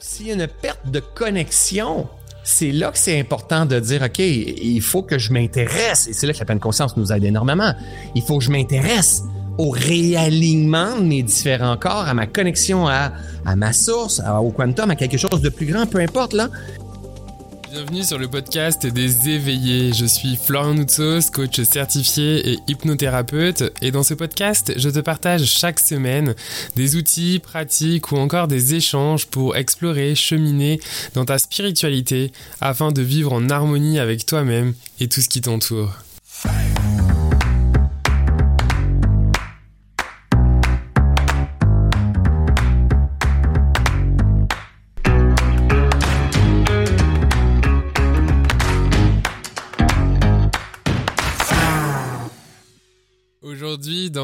S'il y a une perte de connexion, c'est là que c'est important de dire, OK, il faut que je m'intéresse. Et c'est là que la pleine conscience nous aide énormément. Il faut que je m'intéresse au réalignement de mes différents corps, à ma connexion à, à ma source, au quantum, à quelque chose de plus grand, peu importe là. Bienvenue sur le podcast des éveillés. Je suis Florian Noutsos, coach certifié et hypnothérapeute. Et dans ce podcast, je te partage chaque semaine des outils, pratiques ou encore des échanges pour explorer, cheminer dans ta spiritualité afin de vivre en harmonie avec toi-même et tout ce qui t'entoure.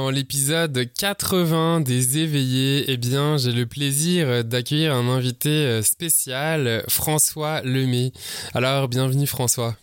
Dans l'épisode 80 des éveillés, eh bien, j'ai le plaisir d'accueillir un invité euh, spécial, François Lemay. Alors, bienvenue François.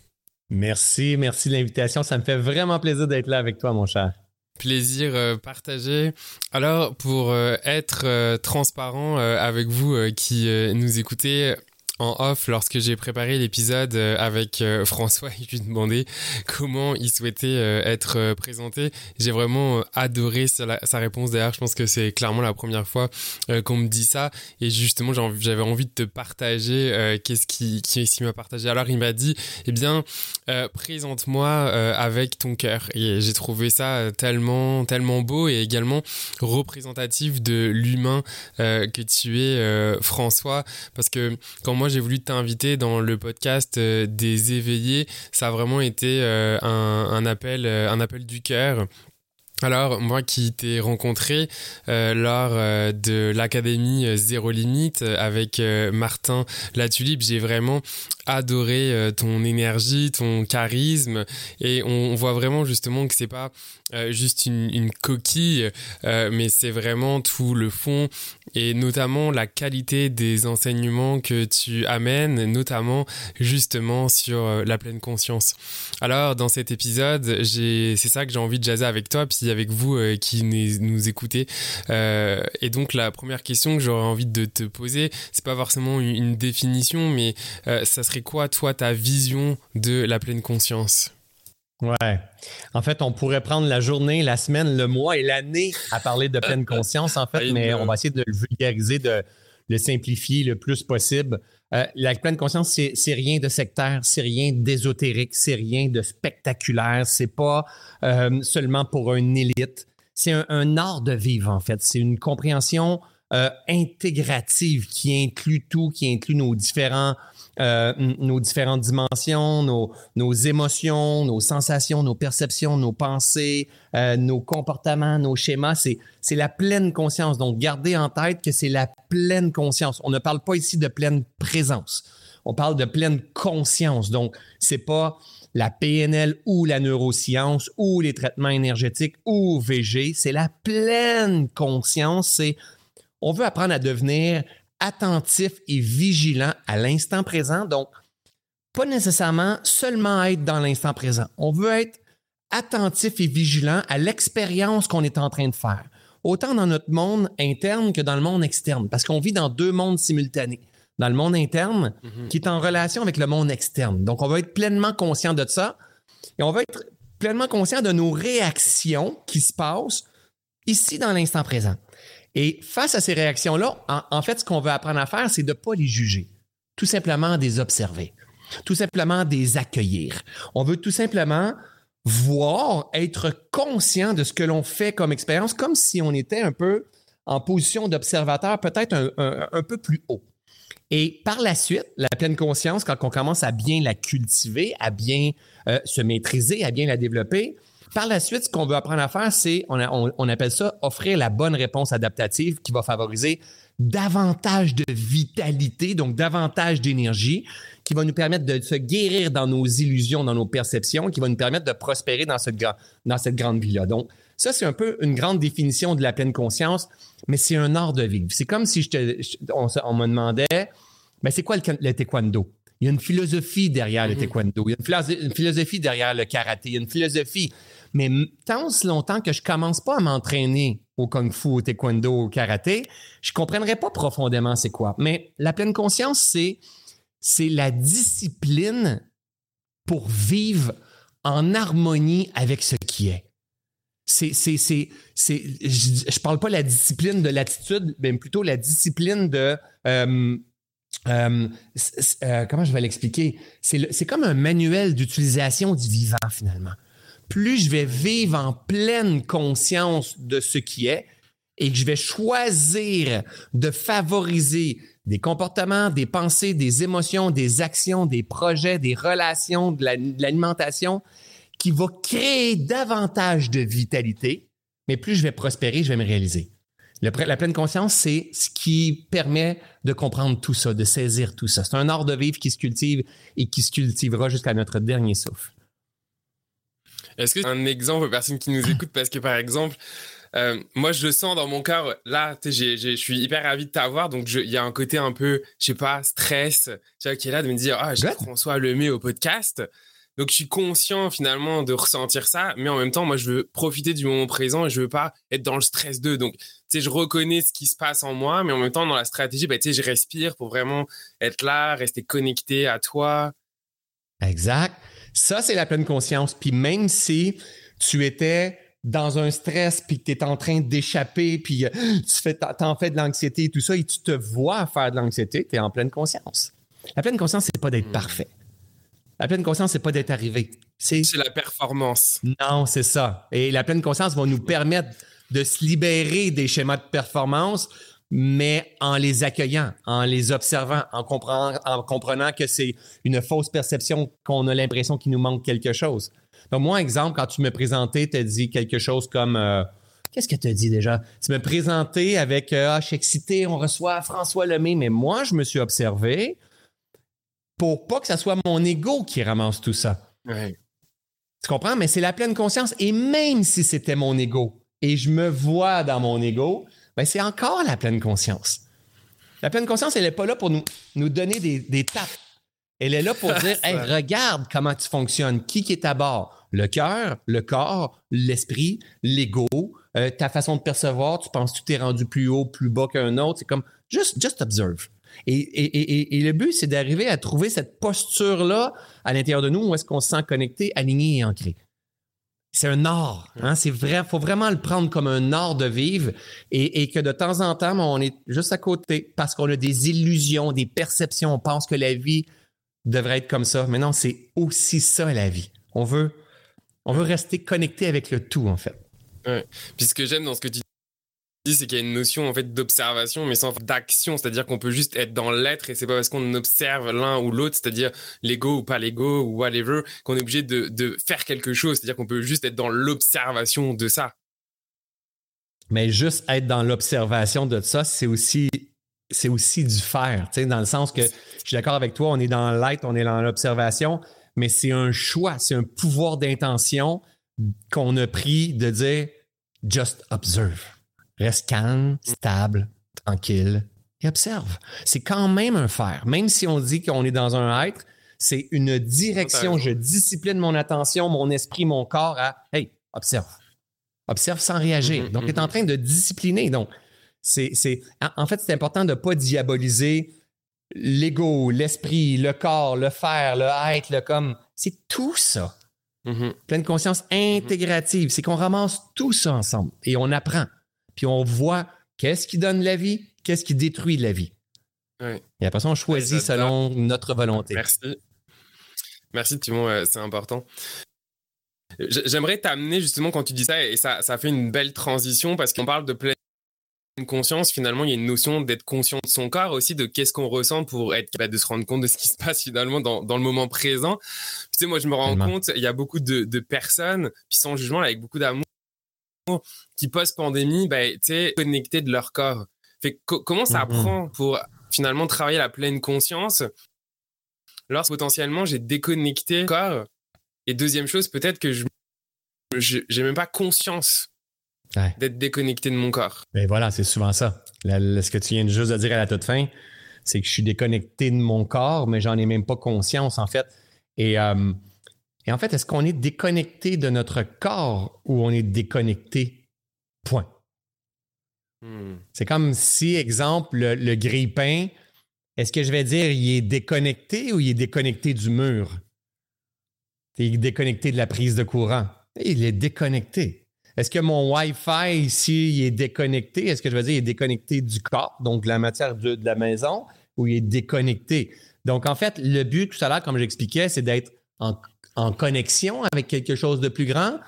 Merci, merci de l'invitation. Ça me fait vraiment plaisir d'être là avec toi, mon cher. Plaisir euh, partagé. Alors, pour euh, être transparent avec vous qui nous écoutez, en off lorsque j'ai préparé l'épisode euh, avec euh, François et lui demandais comment il souhaitait euh, être présenté. J'ai vraiment adoré sa, réponse d'ailleurs. Je pense que c'est clairement la première fois qu'on me dit ça et justement j'avais envie de te partager qu'est-ce qui, m'a partagé. Alors il m'a dit eh bien présente-moi avec ton cœur et j'ai trouvé ça tellement tellement beau et également représentatif de l'humain que tu es François parce que quand moi j'ai voulu t'inviter dans le podcast euh, des éveillés. Ça a vraiment été euh, euh, un appel du cœur. Alors, moi qui t'ai rencontré lors de l'Académie Zéro Limite avec Martin Latulipe, j'ai vraiment adoré ton énergie, ton charisme, et on, voit vraiment justement que c'est pas juste une, une coquille, mais c'est vraiment tout le fond et notamment la qualité des enseignements que tu amènes, notamment justement sur euh, la pleine conscience. Alors dans cet épisode, c'est ça que j'ai envie de jaser avec toi, puis avec vous euh, qui nous, écoutez. Euh, et donc la première question que j'aurais envie de te poser, c'est pas forcément une, définition, mais ça serait quoi toi ta vision de la pleine conscience? Ouais. En fait, on pourrait prendre la journée, la semaine, le mois et l'année à parler de pleine conscience, en fait, mais on va essayer de le vulgariser, de le simplifier le plus possible. Euh, la pleine conscience, c'est rien de sectaire, c'est rien d'ésotérique, c'est rien de spectaculaire, c'est pas euh, seulement pour une élite. C'est un, art de vivre, en fait. C'est une compréhension euh, intégrative qui inclut tout, qui inclut nos différents euh, nos différentes dimensions, nos, nos, émotions, nos sensations, nos perceptions, nos pensées, euh, nos comportements, nos schémas. C'est, c'est la pleine conscience. Donc, gardez en tête que c'est la pleine conscience. On ne parle pas ici de pleine présence. On parle de pleine conscience. Donc, c'est pas la PNL ou la neuroscience ou les traitements énergétiques ou VG. C'est la pleine conscience. C'est on veut apprendre à devenir attentif et vigilant à l'instant présent. Donc, pas nécessairement seulement être dans l'instant présent. On veut être attentif et vigilant à l'expérience qu'on est en train de faire, autant dans notre monde interne que dans le monde externe, parce qu'on vit dans deux mondes simultanés. Dans le monde interne, mhm. qui est en relation avec le monde externe. Donc, on va être pleinement conscient de ça et on va être pleinement conscient de nos réactions qui se passent ici dans l'instant présent. Et face à ces réactions-là, en, fait, ce qu'on veut apprendre à faire, c'est de ne pas les juger, tout simplement des observer, tout simplement des accueillir. On veut tout simplement voir, être conscient de ce que l'on fait comme expérience, comme si on était un peu en position d'observateur, peut-être un, peu plus haut. Et par la suite, la pleine conscience, quand on commence à bien la cultiver, à bien euh, se maîtriser, à bien la développer, par la suite, ce qu'on veut apprendre à faire, c'est, on, appelle ça offrir la bonne réponse adaptative qui va favoriser davantage de vitalité, donc davantage d'énergie, qui va nous permettre de se guérir dans nos illusions, dans nos perceptions, qui va nous permettre de prospérer dans cette, dans cette grande vie-là. Donc, ça, c'est un peu une grande définition de la pleine conscience, mais c'est un art de vivre. C'est comme si je te, on, me demandait, mais c'est quoi le taekwondo? Il y a une philosophie derrière le mhm. taekwondo. Il y a une, philosophie derrière le karaté. Il y a une philosophie. Mais tant aussi longtemps que je commence pas à m'entraîner au kung fu, au taekwondo, au karaté, je comprendrai pas profondément c'est quoi. Mais la pleine conscience, c'est c'est la discipline pour vivre en harmonie avec ce qui est. C'est, c'est, c'est, c'est je, ne parle pas la discipline de l'attitude, mais plutôt la discipline de euh, euh, euh, comment je vais l'expliquer? C'est comme un manuel d'utilisation du vivant, finalement. Plus je vais vivre en pleine conscience de ce qui est et que je vais choisir de favoriser des comportements, des pensées, des émotions, des actions, des projets, des relations, de l'alimentation, qui va créer davantage de vitalité, mais plus je vais prospérer, je vais me réaliser la pleine conscience, c'est ce qui permet de comprendre tout ça, de saisir tout ça. C'est un art de vivre qui se cultive et qui se cultivera jusqu'à notre dernier souffle. Est-ce que un exemple aux personnes qui nous écoutent? Parce que par exemple, euh, moi je le sens dans mon cœur. Là, je suis hyper ravi de t'avoir, donc il y a un côté un peu, je sais pas, stress, tu vois, qui est là de me dire ah j'ai François Lemay au podcast. Donc je suis conscient finalement de ressentir ça, mais en même temps, moi je veux profiter du moment présent et je veux pas être dans le stress d'eux. Donc tu sais, je reconnais ce qui se passe en moi, mais en même temps dans la stratégie, bah, tu sais, je respire pour vraiment être là, rester connecté à toi. Exact. Ça c'est la pleine conscience. Puis même si tu étais dans un stress, puis que tu es en train d'échapper, puis euh, tu fais, t'en fais de l'anxiété et tout ça, et tu te vois faire de l'anxiété, tu es en pleine conscience. La pleine conscience, c'est pas d'être hmm. parfait. La pleine conscience, c'est pas d'être arrivé. C'est la performance. Non, c'est ça. Et la pleine conscience va nous permettre de se libérer des schémas de performance, mais en les accueillant, en les observant, en comprenant, en comprenant que c'est une fausse perception qu'on a l'impression qu'il nous manque quelque chose. Donc, moi, exemple, quand tu me présentais, tu as dit quelque chose comme euh, Qu'est-ce que tu as dit déjà? Tu me présentais avec euh, Ah, je suis excité, on reçoit François Lemay, mais moi, je me suis observé pour pas que ça soit mon ego qui ramasse tout ça. Tu comprends? Mais c'est la pleine conscience. Et même si c'était mon ego et je me vois dans mon ego, ben c'est encore la pleine conscience. La pleine conscience, elle n'est pas là pour nous, nous donner des, des tapes. Elle est là pour dire hey, regarde comment tu fonctionnes, qui, qui est à bord? Le cœur, le corps, l'esprit, l'ego, euh, ta façon de percevoir. Tu penses que tu t'es rendu plus haut, plus bas qu'un autre. C'est comme juste, just observe. Et, le but, c'est d'arriver à trouver cette posture-là à l'intérieur de nous où est-ce qu'on se sent connecté, aligné et ancré. C'est un art. Hein? C'est vrai. faut vraiment le prendre comme un art de vivre et, que de temps en temps, on est juste à côté parce qu'on a des illusions, des perceptions. On pense que la vie devrait être comme ça. Mais non, c'est aussi ça la vie. On veut, rester connecté avec le tout, en fait. Ouais. Puis ce que j'aime dans ce que tu c'est qu'il y a une notion en fait d'observation mais sans d'action. C'est-à-dire qu'on peut juste être dans l'être et c'est pas parce qu'on observe l'un ou l'autre c'est-à-dire l'ego ou pas l'ego ou whatever qu'on est obligé de, faire quelque chose. C'est-à-dire qu'on peut juste être dans l'observation de ça. Mais juste être dans l'observation de ça c'est aussi c'est aussi du faire tu sais dans le sens que je suis d'accord avec toi on est dans l'être on est dans l'observation mais c'est un choix c'est un pouvoir d'intention qu'on a pris de dire just observe Reste calme, stable, tranquille et observe. C'est quand même un faire. Même si on dit qu'on est dans un être, c'est une direction. Je discipline mon attention, mon esprit, mon corps à Hey, observe. Observe sans réagir. Mm-hmm, Donc, il est en mm-hmm. train de discipliner. Donc, c'est, en fait, c'est important de ne pas diaboliser l'ego, l'esprit, le corps, le faire, le être, le comme. C'est tout ça. Mm-hmm. Pleine conscience intégrative. C'est qu'on ramasse tout ça ensemble et on apprend puis on voit qu'est-ce qui donne la vie, qu'est-ce qui détruit la vie. Et après ça, on choisit selon notre volonté. Merci. Merci, Timon, euh, c'est important. J'aimerais t'amener justement quand tu dis ça, et ça, ça fait une belle transition parce qu'on parle de pleine conscience. Finalement, il y a une notion d'être conscient de son corps aussi, de qu'est-ce qu'on ressent pour être capable de se rendre compte de ce qui se passe finalement dans, dans le moment présent. tu sais, moi, je me rends compte, il y a beaucoup de, de personnes, puis sans jugement, avec beaucoup d'amour, qui post-pandémie, bah, connectés de leur corps. Fait, comment ça mm-hmm. prend pour finalement travailler la pleine conscience lorsque potentiellement j'ai déconnecté le corps? Et deuxième chose, peut-être que je j'ai même pas conscience d'être déconnecté de mon corps. Mais voilà, c'est souvent ça. ce que tu viens juste de dire à la toute fin, c'est que je suis déconnecté de mon corps, mais j'en ai même pas conscience en fait. Et euh, Et en fait, est-ce qu'on est déconnecté de notre corps ou on est déconnecté? Point. Hmm. C'est comme si, exemple, le, le grille-pain, est-ce que je vais dire il est déconnecté ou il est déconnecté du mur? Il est déconnecté de la prise de courant. Il est déconnecté. Est-ce que mon Wi-Fi ici il est déconnecté? Est-ce que je vais dire il est déconnecté du corps, donc de la matière de, la maison, ou il est déconnecté? Donc, en fait, le but tout à l'heure, comme j'expliquais, c'est d'être en, connexion avec quelque chose de plus grand,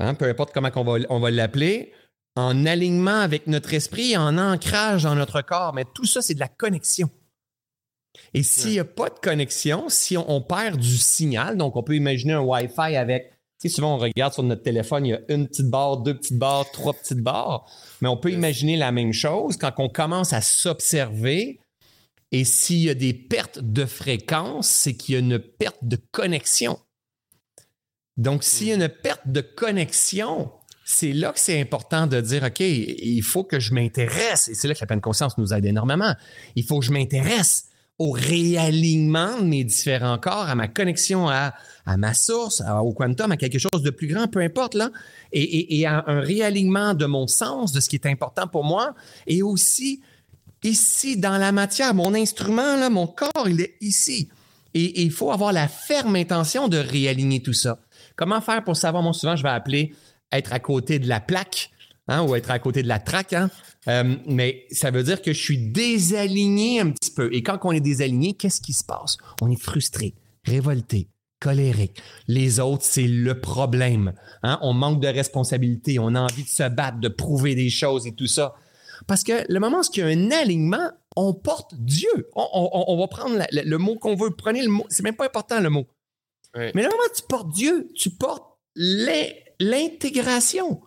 hein, peu importe comment on va, on va l'appeler, en alignement avec notre esprit, en ancrage dans notre corps. Mais tout ça, c'est de la connexion. Et s'il n'y a pas de connexion, si on, perd du signal, donc on peut imaginer un Wi-Fi avec, tu sais, souvent on regarde sur notre téléphone, il y a une petite barre, deux petites barres, trois petites barres, mais on peut imaginer la même chose quand on commence à s'observer. Et s'il y a des pertes de fréquence, c'est qu'il y a une perte de connexion. Donc, s'il y a une perte de connexion, c'est là que c'est important de dire, OK, il faut que je m'intéresse. Et c'est là que la pleine conscience nous aide énormément. Il faut que je m'intéresse au réalignement de mes différents corps, à ma connexion à, à ma source, au quantum, à quelque chose de plus grand, peu importe, là, et, et, à un réalignement de mon sens, de ce qui est important pour moi, et aussi ici, dans la matière, mon instrument, là, mon corps, il est ici. Et, il faut avoir la ferme intention de réaligner tout ça. Comment faire pour savoir? Moi, souvent, je vais appeler être à côté de la plaque hein, ou être à côté de la traque. Hein? Euh, mais ça veut dire que je suis désaligné un petit peu. Et quand on est désaligné, qu'est-ce qui se passe? On est frustré, révolté, colérique. Les autres, c'est le problème. Hein? On manque de responsabilité, on a envie de se battre, de prouver des choses et tout ça. Parce que le moment où il y a un alignement, on porte Dieu. On, va prendre le mot qu'on veut. Prenez le mot. C'est même pas important le mot. Mais le moment tu portes Dieu, tu portes l'intégration.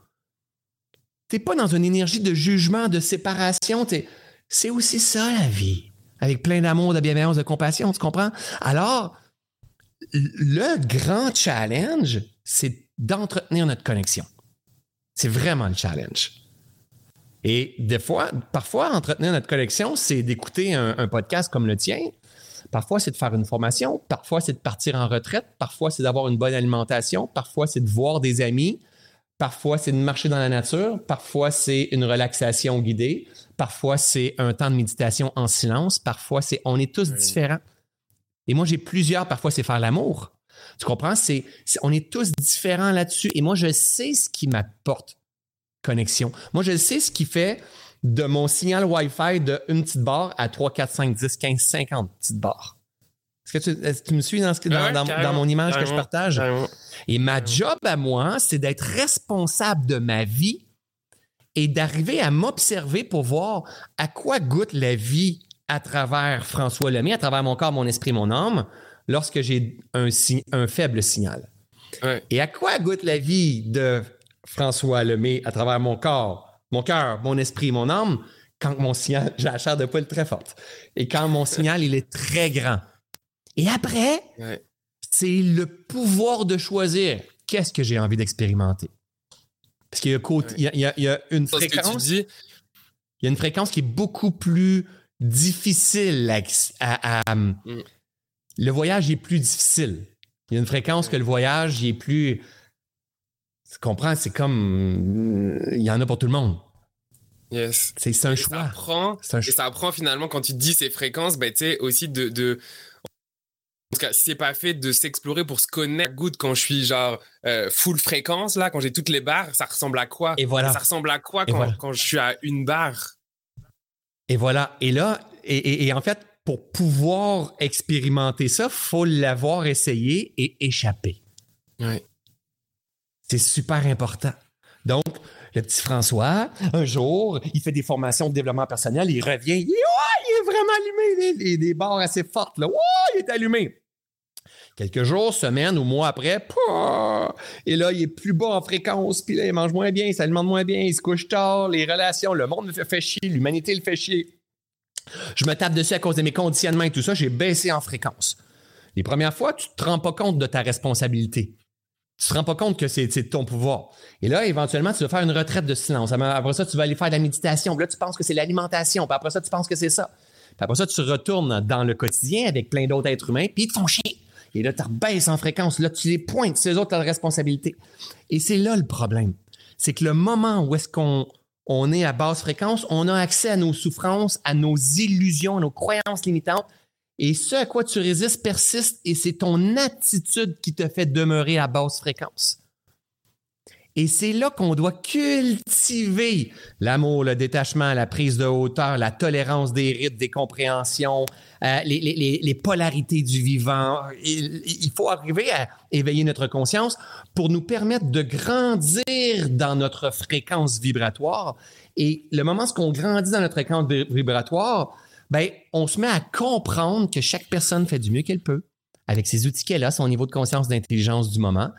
Tu n'es pas dans une énergie de jugement, de séparation. C'est aussi ça la vie. Avec plein d'amour, de bienveillance, de compassion, tu comprends? Alors, le grand challenge, c'est d'entretenir notre connexion. C'est vraiment le challenge. Et des fois, parfois, entretenir notre connexion, c'est d'écouter un, podcast comme le tien. Parfois, c'est de faire une formation. Parfois, c'est de partir en retraite. Parfois, c'est d'avoir une bonne alimentation. Parfois, c'est de voir des amis. Parfois, c'est de marcher dans la nature. Parfois, c'est une relaxation guidée. Parfois, c'est un temps de méditation en silence. Parfois, c'est on est tous différents. Et moi, j'ai plusieurs. Parfois, c'est faire l'amour. Tu comprends? C'est, on est tous différents là-dessus. Et moi, je sais ce qui m'apporte connexion. Moi, je sais ce qui fait de mon signal Wi-Fi de une petite barre à 3, 4, 5, 10, 15, 50 petites barres. Est-ce que tu, me suis dans, dans, mon image que je partage? Et ma job à moi, c'est d'être responsable de ma vie et d'arriver à m'observer pour voir à quoi goûte la vie à travers François Lemay, à travers mon corps, mon esprit, mon âme, lorsque j'ai un, un faible signal. Et à quoi goûte la vie de François Lemay à travers mon corps, mon cœur, mon esprit, mon âme, quand mon signal, j'ai la chair de poule très forte. Et quand mon signal, il est très grand. Et après, c'est le pouvoir de choisir qu'est-ce que j'ai envie d'expérimenter? Parce qu'il y, a, une fréquence. Il y a une fréquence qui est beaucoup plus difficile à. Mm. Le voyage est plus difficile. Il y a une fréquence que le voyage est plus. Tu comprends? C'est comme. Il y en a pour tout le monde. Yes. C'est un choix. Ça apprend, un Et ça apprend finalement quand tu dis ces fréquences, ben, tu sais, aussi de, de en tout cas, si c'est pas fait de s'explorer pour se connaître good quand je suis genre euh, full fréquence là, quand j'ai toutes les barres, ça ressemble à quoi? Et voilà. Ça ressemble à quoi quand, quand, je suis à une barre? Et voilà. Et là, et, et, en fait, pour pouvoir expérimenter ça, faut l'avoir essayé et échapper. Ouais. C'est super important. Donc, le petit François, un jour, il fait des formations de développement personnel, il revient, il, est vraiment allumé, des, des barres assez fortes, là. il est allumé. Quelques jours, semaines ou mois après, et là, il est plus bas en fréquence, puis là, il mange moins bien, il s'alimente moins bien, il se couche tard, les relations, le monde le fait chier, l'humanité le fait chier. Je me tape dessus à cause de mes conditionnements et tout ça, j'ai baissé en fréquence. Les premières fois, tu ne te rends pas compte de ta responsabilité. Tu ne te rends pas compte que c'est ton pouvoir. Et là, éventuellement, tu vas faire une retraite de silence. Après ça, tu vas aller faire de la méditation. Puis là, tu penses que c'est l'alimentation. Puis après ça, tu penses que c'est ça. Puis après ça, tu retournes dans le quotidien avec plein d'autres êtres humains, puis ils te font chier. Et là, tu rebaisses en fréquence. Là, tu les pointes. C'est eux autres, la responsabilité. Et c'est là le problème. C'est que le moment où est-ce qu'on on est à basse fréquence, on a accès à nos souffrances, à nos illusions, à nos croyances limitantes. Et ce à quoi tu résistes persiste et c'est ton attitude qui te fait demeurer à basse fréquence. Et c'est là qu'on doit cultiver l'amour, le détachement, la prise de hauteur, la tolérance des rites, des compréhensions, euh, les, polarités du vivant. Il, faut arriver à éveiller notre conscience pour nous permettre de grandir dans notre fréquence vibratoire. Et le moment où on grandit dans notre fréquence vibratoire, ben, on se met à comprendre que chaque personne fait du mieux qu'elle peut avec ses outils qu'elle a, son niveau de conscience, d'intelligence du moment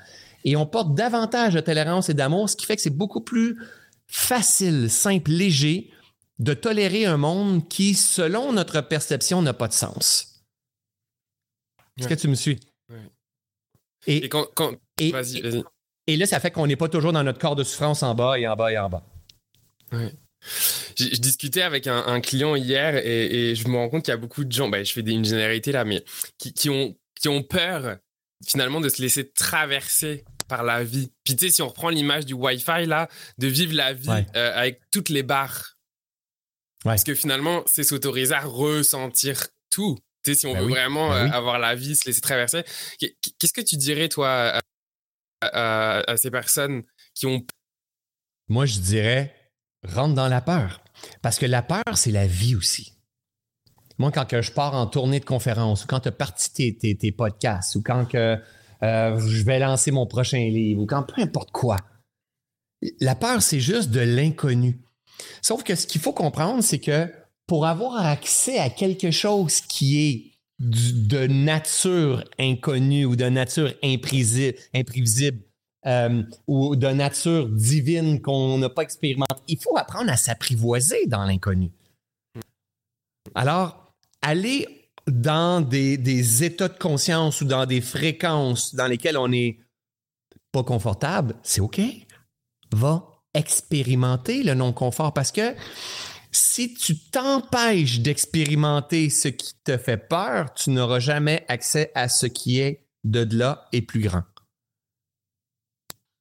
et on porte davantage de tolérance et d'amour, ce qui fait que c'est beaucoup plus facile, simple, léger de tolérer un monde qui, selon notre perception, n'a pas de sens. Est-ce que tu me suis? Et, quand, vas-y, vas-y. Et là, ça fait qu'on n'est pas toujours dans notre corps de souffrance en bas et en bas et en bas. Je, discutais avec un, client hier et, je me rends compte qu'il y a beaucoup de gens, ben, je fais une généralité là, mais qui, ont, qui ont peur finalement de se laisser traverser par la vie. Puis tu sais, si on reprend l'image du Wi-Fi là, de vivre la vie euh, avec toutes les barres. Parce que finalement, c'est s'autoriser à ressentir tout. Tu sais, si on ben veut vraiment ben euh, avoir la vie, se laisser traverser. Qu'est-ce que tu dirais, toi, à, à, ces personnes qui ont... Moi, je dirais, rentre dans la peur. Parce que la peur, c'est la vie aussi. Moi, quand que je pars en tournée de conférence, ou quand tu as parti tes, tes, podcasts, ou quand que, euh, je vais lancer mon prochain livre, ou quand peu importe quoi, la peur, c'est juste de l'inconnu. Sauf que ce qu'il faut comprendre, c'est que pour avoir accès à quelque chose qui est de nature inconnue ou de nature imprévisible, euh, ou de nature divine qu'on n'a pas expérimenté, il faut apprendre à s'apprivoiser dans l'inconnu. Alors, aller dans des, états de conscience ou dans des fréquences dans lesquelles on n'est pas confortable, c'est OK. Va expérimenter le non-confort parce que si tu t'empêches d'expérimenter ce qui te fait peur, tu n'auras jamais accès à ce qui est de là et plus grand.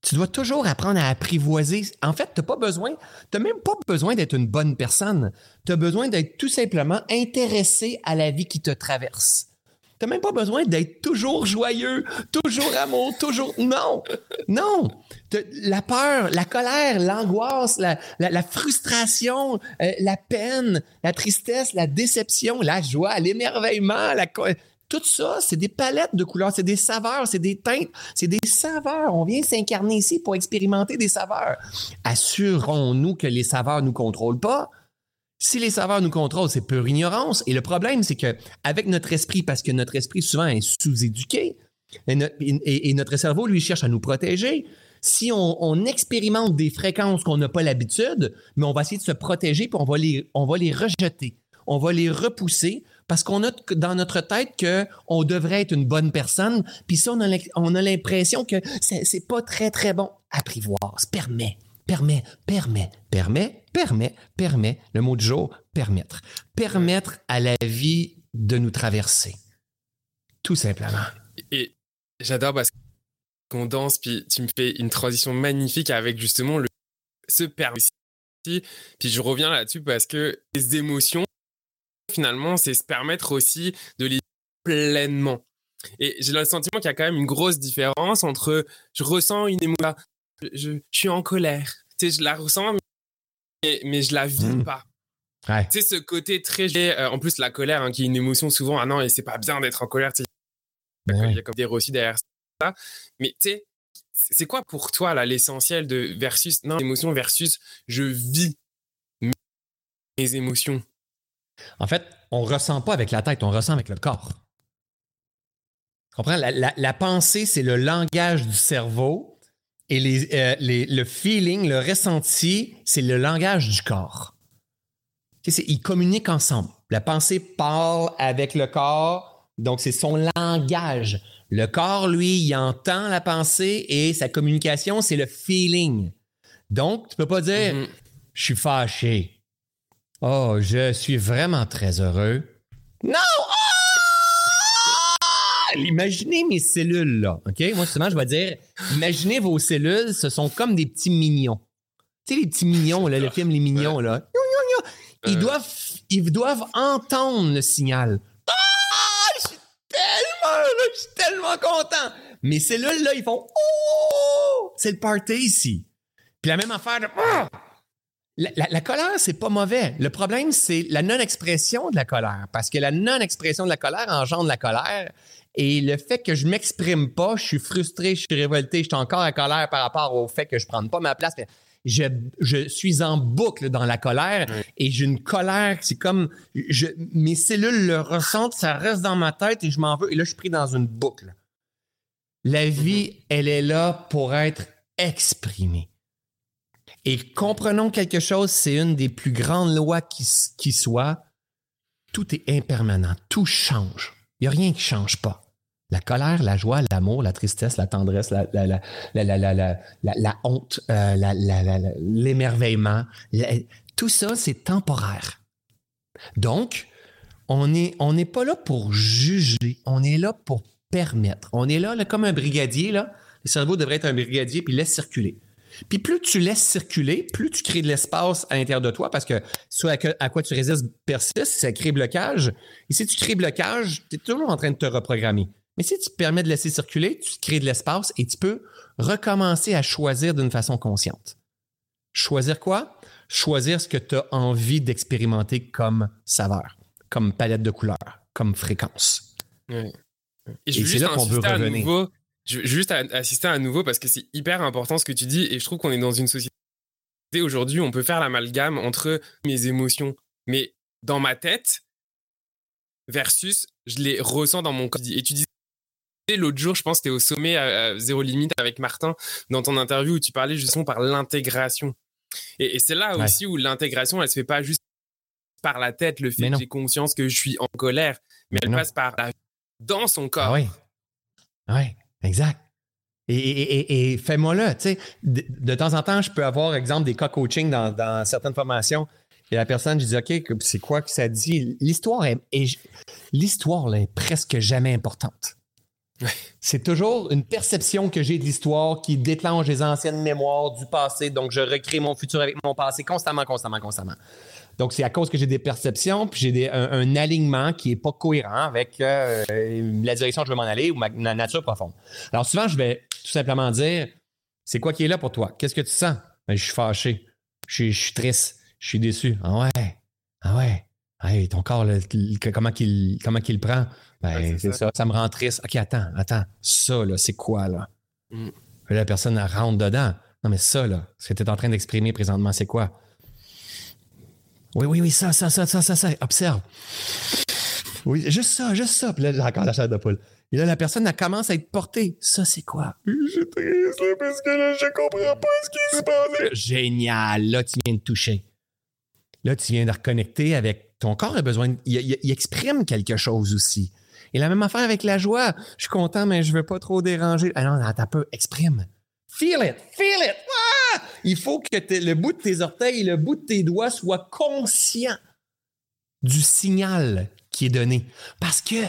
Tu dois toujours apprendre à apprivoiser. En fait, tu n'as pas besoin, tu même pas besoin d'être une bonne personne. Tu as besoin d'être tout simplement intéressé à la vie qui te traverse. Tu même pas besoin d'être toujours joyeux, toujours amour, toujours. Non! Non! La peur, la colère, l'angoisse, la, frustration, euh, la peine, la tristesse, la déception, la joie, l'émerveillement, la, tout ça, c'est des palettes de couleurs, c'est des saveurs, c'est des teintes, c'est des saveurs. On vient s'incarner ici pour expérimenter des saveurs. Assurons-nous que les saveurs ne nous contrôlent pas. Si les saveurs nous contrôlent, c'est pure ignorance. Et le problème, c'est que avec notre esprit, parce que notre esprit souvent est sous-éduqué, et, notre cerveau, lui, cherche à nous protéger. Si on, expérimente des fréquences qu'on n'a pas l'habitude, mais on va essayer de se protéger, puis on va les, on va les rejeter, on va les repousser parce qu'on a dans notre tête qu'on devrait être une bonne personne, puis ça, on a l'impression que c'est pas très, très bon. Apprivoise, permet, permet, permet, permet, permet, permet, le mot du jour, permettre. Permettre à la vie de nous traverser. Tout simplement. Et j'adore parce qu'on danse, puis tu me fais une transition magnifique avec justement le ce permis. Puis je reviens là-dessus parce que les émotions, finalement, c'est se permettre aussi de les pleinement. Et j'ai le sentiment qu'il y a quand même une grosse différence entre je ressens une émotion, je, suis en colère, tu sais, je la ressens, mais, mais je la vis mmh. pas. Tu sais, ce côté très. Euh, en plus, la colère, hein, qui est une émotion souvent, ah non, et c'est pas bien d'être en colère, tu sais. Il y a comme des aussi derrière ça. Mais tu sais, c'est quoi pour toi là l'essentiel de versus non émotion versus je vis mes émotions? En fait, on ne ressent pas avec la tête, on ressent avec le corps. Tu comprends? La, pensée, c'est le langage du cerveau et euh, le feeling, le ressenti, c'est le langage du corps. ils communiquent ensemble. La pensée parle avec le corps, donc c'est son langage. Le corps, lui, il entend la pensée et sa communication, c'est le feeling. Donc, tu ne peux pas dire mm-hmm. je suis fâché. Oh, je suis vraiment très heureux. Non! Ah! imaginez mes cellules, là. OK? Moi, souvent, je vais dire, imaginez vos cellules, ce sont comme des petits mignons. Tu sais, les petits mignons, là, le film Les Mignons, là. Ils, doivent, ils doivent entendre le signal. Ah! Je suis tellement je suis tellement content. Mes cellules, là, ils font Oh! C'est le party ici. Puis la même affaire de ah! La, colère, c'est pas mauvais. Le problème, c'est la non-expression de la colère. Parce que la non-expression de la colère engendre la colère. Et le fait que je m'exprime pas, je suis frustré, je suis révolté, je suis encore en colère par rapport au fait que je prenne pas ma place. Je, suis en boucle dans la colère et j'ai une colère, c'est comme mes cellules le ressentent, ça reste dans ma tête et je m'en veux. Et là, je suis pris dans une boucle. La vie, mm-hmm. elle est là pour être exprimée. Et comprenons quelque chose, c'est une des plus grandes lois qui, soit. Tout est impermanent, tout change. Il n'y a rien qui ne change pas. La colère, la joie, l'amour, la tristesse, la tendresse, la, honte, l'émerveillement, tout ça, c'est temporaire. Donc, on n'est on pas là pour juger, on est là pour permettre. On est là, là comme un brigadier, là. le cerveau devrait être un brigadier, puis laisse circuler. Puis plus tu laisses circuler, plus tu crées de l'espace à l'intérieur de toi parce que soit à, quoi tu résistes persiste, ça crée blocage. Et si tu crées blocage, tu es toujours en train de te reprogrammer. Mais si tu permets de laisser circuler, tu crées de l'espace et tu peux recommencer à choisir d'une façon consciente. Choisir quoi? Choisir ce que tu as envie d'expérimenter comme saveur, comme palette de couleurs, comme fréquence. Et, c'est là qu'on veut revenir je vais juste assister à nouveau parce que c'est hyper important ce que tu dis et je trouve qu'on est dans une société aujourd'hui on peut faire l'amalgame entre mes émotions. Mais dans ma tête versus je les ressens dans mon corps. Et tu disais l'autre jour je pense que tu es au sommet à, zéro limite avec Martin dans ton interview où tu parlais justement par l'intégration. Et, c'est là aussi où l'intégration elle se fait pas juste par la tête le fait que j'ai conscience que je suis en colère mais elle passe par la dans son corps. Ah oui. Ouais Exact. Et, fais-moi là, tu sais, de, temps en temps, je peux avoir, exemple, des cas coaching dans, certaines formations. Et la personne, je dis, OK, c'est quoi que ça dit? L'histoire est, l'histoire est presque jamais importante. C'est toujours une perception que j'ai de l'histoire qui déclenche les anciennes mémoires du passé. Donc, je recrée mon futur avec mon passé constamment, constamment, constamment. Donc, c'est à cause que j'ai des perceptions, puis j'ai un, alignement qui n'est pas cohérent avec euh, la direction que je veux m'en aller ou ma, nature profonde. Alors, souvent, je vais tout simplement dire c'est quoi qui est là pour toi? Qu'est-ce que tu sens? Ben, Je suis fâché, je, suis triste, je suis déçu. Ah ouais, ah ouais. ton corps, comment qu'il comment qu'il prend? Ben, c'est ça. ça. me rend triste. OK, attends, attends. Ça, là, c'est quoi, là? Mm. La personne, elle rentre dedans. Non, mais ça, là, ce que tu es en train d'exprimer présentement, c'est quoi? Oui, oui, oui, ça, ça, ça, ça, ça, ça. Observe. Oui, juste ça, juste ça. Puis là, j'ai encore la chair de poule. Et là, la personne, elle commence à être portée. Ça, c'est quoi? Je triste, parce que là, je comprends pas ce qui se passe. Génial. Là, tu viens de toucher. Là, tu viens de reconnecter avec ton corps a besoin. il, exprime quelque chose aussi. Et la même affaire avec la joie. Je suis content, mais je veux pas trop déranger. Ah non, t'as peu. Exprime. Feel it, feel it. Ah! Il faut que le bout de tes orteils et le bout de tes doigts soient conscients du signal qui est donné. Parce que,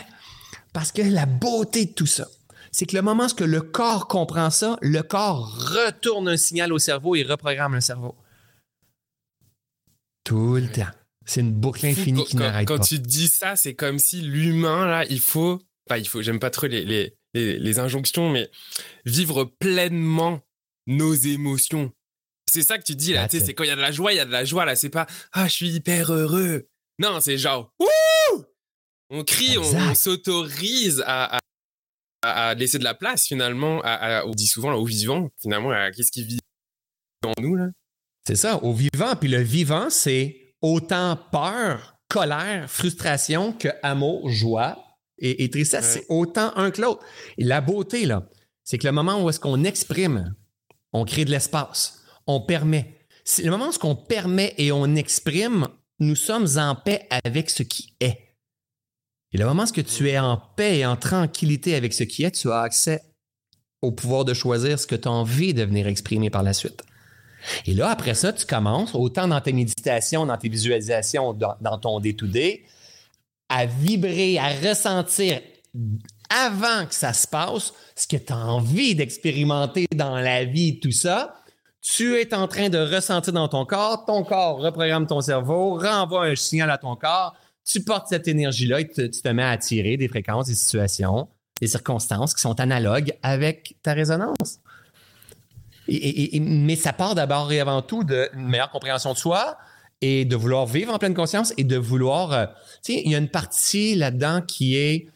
parce que la beauté de tout ça, c'est que le moment où le corps comprend ça, le corps retourne un signal au cerveau et reprogramme le cerveau. Tout le temps. C'est une boucle infinie qui n'arrête pas. Quand tu dis ça, c'est comme si l'humain, là, il faut. Enfin, il faut. J'aime pas trop les, les, injonctions, mais vivre pleinement nos émotions. C'est ça que tu dis là, tu sais, c'est quand il y a de la joie, il y a de la joie là, c'est pas ah, je suis hyper heureux. Non, c'est genre Wouh On crie, on, s'autorise à, à, laisser de la place finalement, à, on dit souvent là, au vivant, finalement, qu'est-ce qui vit dans nous là C'est ça, au vivant. Puis le vivant, c'est autant peur, colère, frustration que amour, joie, et, tristesse, c'est autant un que l'autre. Et la beauté, là, c'est que le moment où est-ce qu'on exprime, on crée de l'espace, on permet. C'est le moment où on permet et on exprime, nous sommes en paix avec ce qui est. Et le moment où tu es en paix et en tranquillité avec ce qui est, tu as accès au pouvoir de choisir ce que tu as envie de venir exprimer par la suite. Et là, après ça, tu commences, autant dans tes méditations, dans tes visualisations, dans, ton day-to-day, à vibrer, à ressentir avant que ça se passe, ce que tu as envie d'expérimenter dans la vie, tout ça, tu es en train de ressentir dans ton corps, ton corps reprogramme ton cerveau, renvoie un signal à ton corps, tu portes cette énergie-là et tu, te mets à attirer des fréquences, des situations, des circonstances qui sont analogues avec ta résonance. mais ça part d'abord et avant tout d'une meilleure compréhension de soi et de vouloir vivre en pleine conscience et de vouloir. Euh, tu sais, il y a une partie là-dedans qui est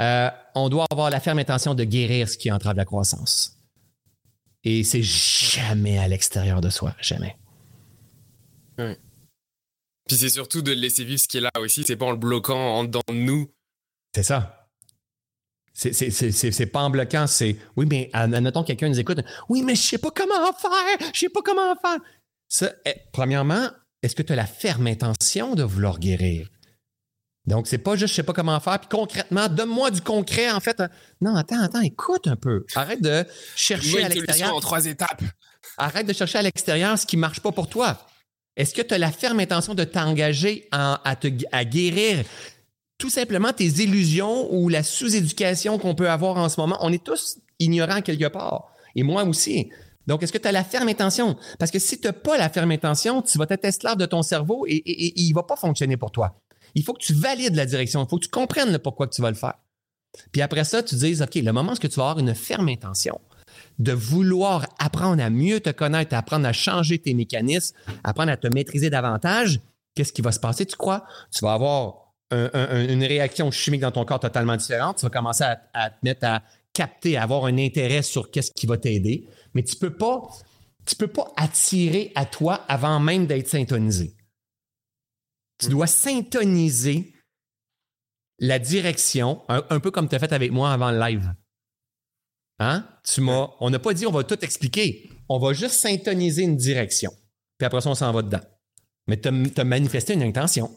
euh, on doit avoir la ferme intention de guérir ce qui entrave la croissance. Et c'est jamais à l'extérieur de soi, jamais. Puis c'est surtout de laisser vivre ce qui est là aussi, c'est pas en le bloquant en dedans de nous. C'est ça. C'est pas en bloquant, c'est oui, mais admettons quelqu'un nous écoute. Oui, mais je sais pas comment faire, je sais pas comment faire. Ça, eh, premièrement, est-ce que tu as la ferme intention de vouloir guérir? Donc, c'est pas juste je sais pas comment faire, puis concrètement, donne-moi du concret, en fait. Non, attends, attends, écoute un peu. Arrête de chercher à l'extérieur. en trois étapes. Arrête de chercher à l'extérieur ce qui marche pas pour toi. Est-ce que tu as la ferme intention de t'engager à, te, à guérir? Tout simplement tes illusions ou la sous-éducation qu'on peut avoir en ce moment? On est tous ignorants quelque part. Et moi aussi. Donc, est-ce que tu as la ferme intention? Parce que si tu n'as pas la ferme intention, tu vas être esclave de ton cerveau et, et il ne va pas fonctionner pour toi. Il faut que tu valides la direction. Il faut que tu comprennes pourquoi tu vas le faire. Puis après ça, tu dises, OK, le moment où tu vas avoir une ferme intention de vouloir apprendre à mieux te connaître, apprendre à changer tes mécanismes, apprendre à te maîtriser davantage, qu'est-ce qui va se passer, tu crois? Tu vas avoir une réaction chimique dans ton corps totalement différente. Tu vas commencer à, te mettre à capter, à avoir un intérêt sur qu'est-ce qui va t'aider. Mais tu ne peux pas, peux pas attirer à toi avant même d'être syntonisé. Tu dois syntoniser la direction, un, peu comme tu as fait avec moi avant le live. Hein? Tu m'as, on n'a pas dit on va tout expliquer. On va juste syntoniser une direction. Puis après ça, on s'en va dedans. Mais tu as, manifesté une intention.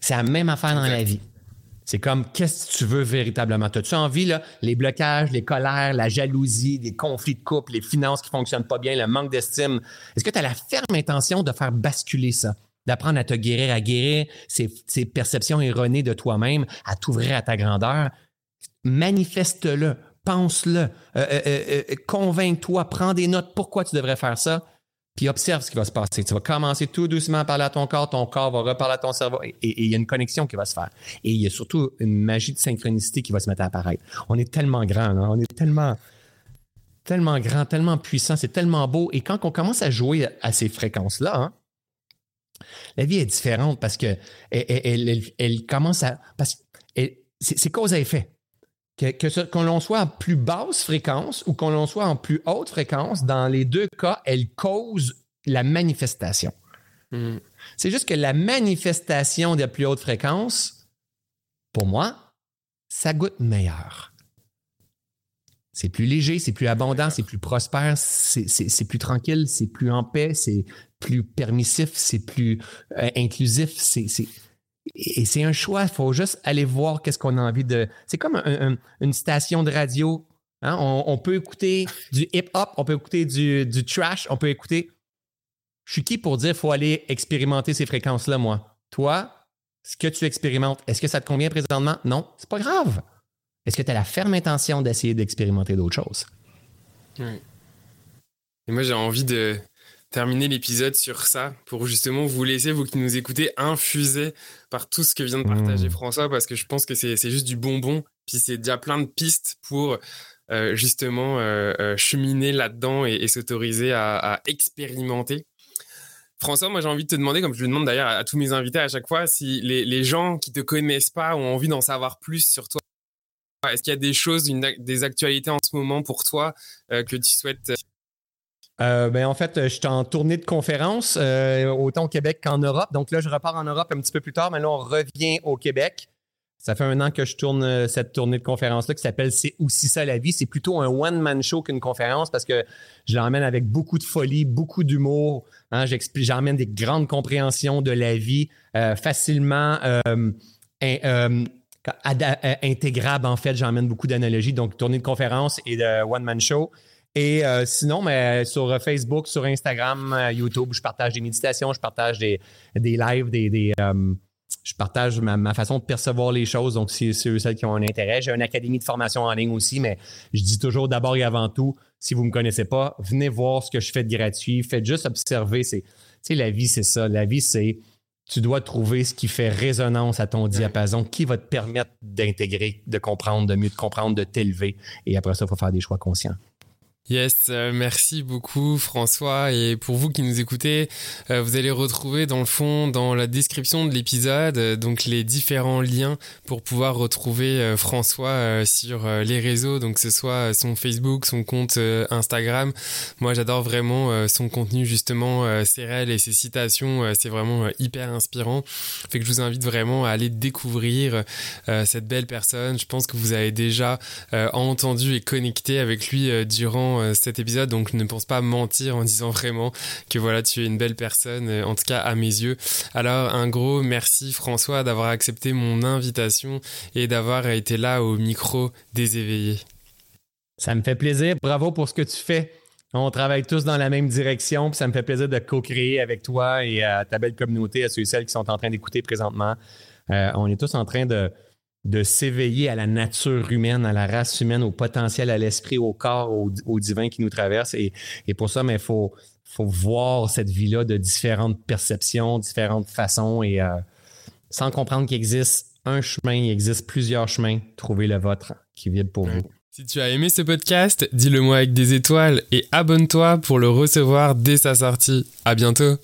C'est la même affaire dans la vie. C'est comme qu'est-ce que tu veux véritablement? As-tu envie, là, les blocages, les colères, la jalousie, les conflits de couple, les finances qui ne fonctionnent pas bien, le manque d'estime? Est-ce que tu as la ferme intention de faire basculer ça? D'apprendre à te guérir, à guérir ces, perceptions erronées de toi-même, à t'ouvrir à ta grandeur. Manifeste-le, pense-le, euh, euh, euh, convainc-toi, prends des notes pourquoi tu devrais faire ça, puis observe ce qui va se passer. Tu vas commencer tout doucement à parler à ton corps, ton corps va reparler à ton cerveau, et il y a une connexion qui va se faire. Et il y a surtout une magie de synchronicité qui va se mettre à apparaître. On est tellement grand, on est tellement tellement grand, tellement puissant, c'est tellement beau. Et quand on commence à jouer à ces fréquences-là, hein, la vie est différente parce que elle, commence à. Parce c'est cause à effet. Que, qu'on l'on soit en plus basse fréquence ou qu'on l'on soit en plus haute fréquence, dans les deux cas, elle cause la manifestation. Hmm. C'est juste que la manifestation de plus haute fréquence, pour moi, ça goûte meilleur. C'est plus léger, c'est plus abondant, c'est plus prospère, c'est plus tranquille, c'est plus en paix, c'est plus permissif, c'est plus euh, inclusif, c'est et c'est un choix. Il faut juste aller voir qu'est-ce qu'on a envie de. C'est comme une station de radio. Hein. On, peut écouter du hip-hop, on peut écouter du, du, trash, on peut écouter. Je suis qui pour dire faut aller expérimenter ces fréquences-là, moi? Toi, ce que tu expérimentes, est-ce que ça te convient présentement? Non, c'est pas grave. Est-ce que tu as la ferme intention d'essayer d'expérimenter d'autres choses? Oui. Et moi, j'ai envie de, terminer l'épisode sur ça pour justement vous laisser, vous qui nous écoutez, infuser par tout ce que vient de partager mmh. François parce que je pense que c'est juste du bonbon. Puis c'est déjà plein de pistes pour euh, justement euh, euh, cheminer là-dedans et, s'autoriser à, expérimenter. François, moi j'ai envie de te demander, comme je le demande d'ailleurs à, tous mes invités à chaque fois, si les, les gens qui te connaissent pas ont envie d'en savoir plus sur toi. Est-ce qu'il y a des choses, des actualités en ce moment pour toi que tu souhaites euh, ben, en fait, je suis en tournée de conférence, euh, autant au Québec qu'en Europe. Donc là, je repars en Europe un petit peu plus tard, mais là, on revient au Québec. Ça fait un an que je tourne euh, cette tournée de conférence-là qui s'appelle C'est aussi ça la vie. C'est plutôt un one-man show qu'une conférence parce que je l'emmène avec beaucoup de folie, beaucoup d'humour. Hein, J'emmène des grandes compréhensions de la vie facilement intégrables. En fait, j'emmène beaucoup d'analogies. Donc, tournée de conférence et de one-man show. Et euh, sinon, mais sur Facebook, sur Instagram, euh, YouTube, je partage des méditations, je partage des, des lives, des, des, euh, je partage ma, façon de percevoir les choses. Donc, c'est ceux celles qui ont un intérêt. J'ai une académie de formation en ligne aussi, mais je dis toujours d'abord et avant tout, si vous ne me connaissez pas, venez voir ce que je fais de gratuit. Faites juste observer. C'est, la vie, c'est ça. La vie, c'est tu dois trouver ce qui fait résonance à ton diapason, qui va te permettre d'intégrer, de comprendre, de mieux te comprendre, de t'élever. Et après ça, il faut faire des choix conscients. Yes, euh, merci beaucoup François. Et pour vous qui nous écoutez, euh, vous allez retrouver dans le fond, dans la description de l'épisode, euh, donc les différents liens pour pouvoir retrouver François sur les réseaux, donc que ce soit son Facebook, son compte Instagram. Moi, j'adore vraiment son contenu justement, ses réels et ses citations. c'est vraiment hyper inspirant. Fait que je vous invite vraiment à aller découvrir cette belle personne. Je pense que vous avez déjà entendu et connecté avec lui durant euh, cet épisode, donc ne pense pas mentir en disant vraiment que voilà, tu es une belle personne, euh, en tout cas à mes yeux. Alors un gros merci François d'avoir accepté mon invitation et d'avoir été là au micro des éveillés. Ça me fait plaisir. Bravo pour ce que tu fais. On travaille tous dans la même direction, puis ça me fait plaisir de co-créer avec toi et à ta belle communauté, à ceux et celles qui sont en train d'écouter présentement. Euh, on est tous en train de, de s'éveiller à la nature humaine, à la race humaine, au potentiel, à l'esprit, au corps, au, divin qui nous traverse. Et, pour ça, il faut, faut voir cette vie-là de différentes perceptions, différentes façons. Et euh, sans comprendre qu'il existe un chemin, il existe plusieurs chemins, trouvez le vôtre qui vibre pour vous. Si tu as aimé ce podcast, dis-le moi avec des étoiles et abonne-toi pour le recevoir dès sa sortie. À bientôt!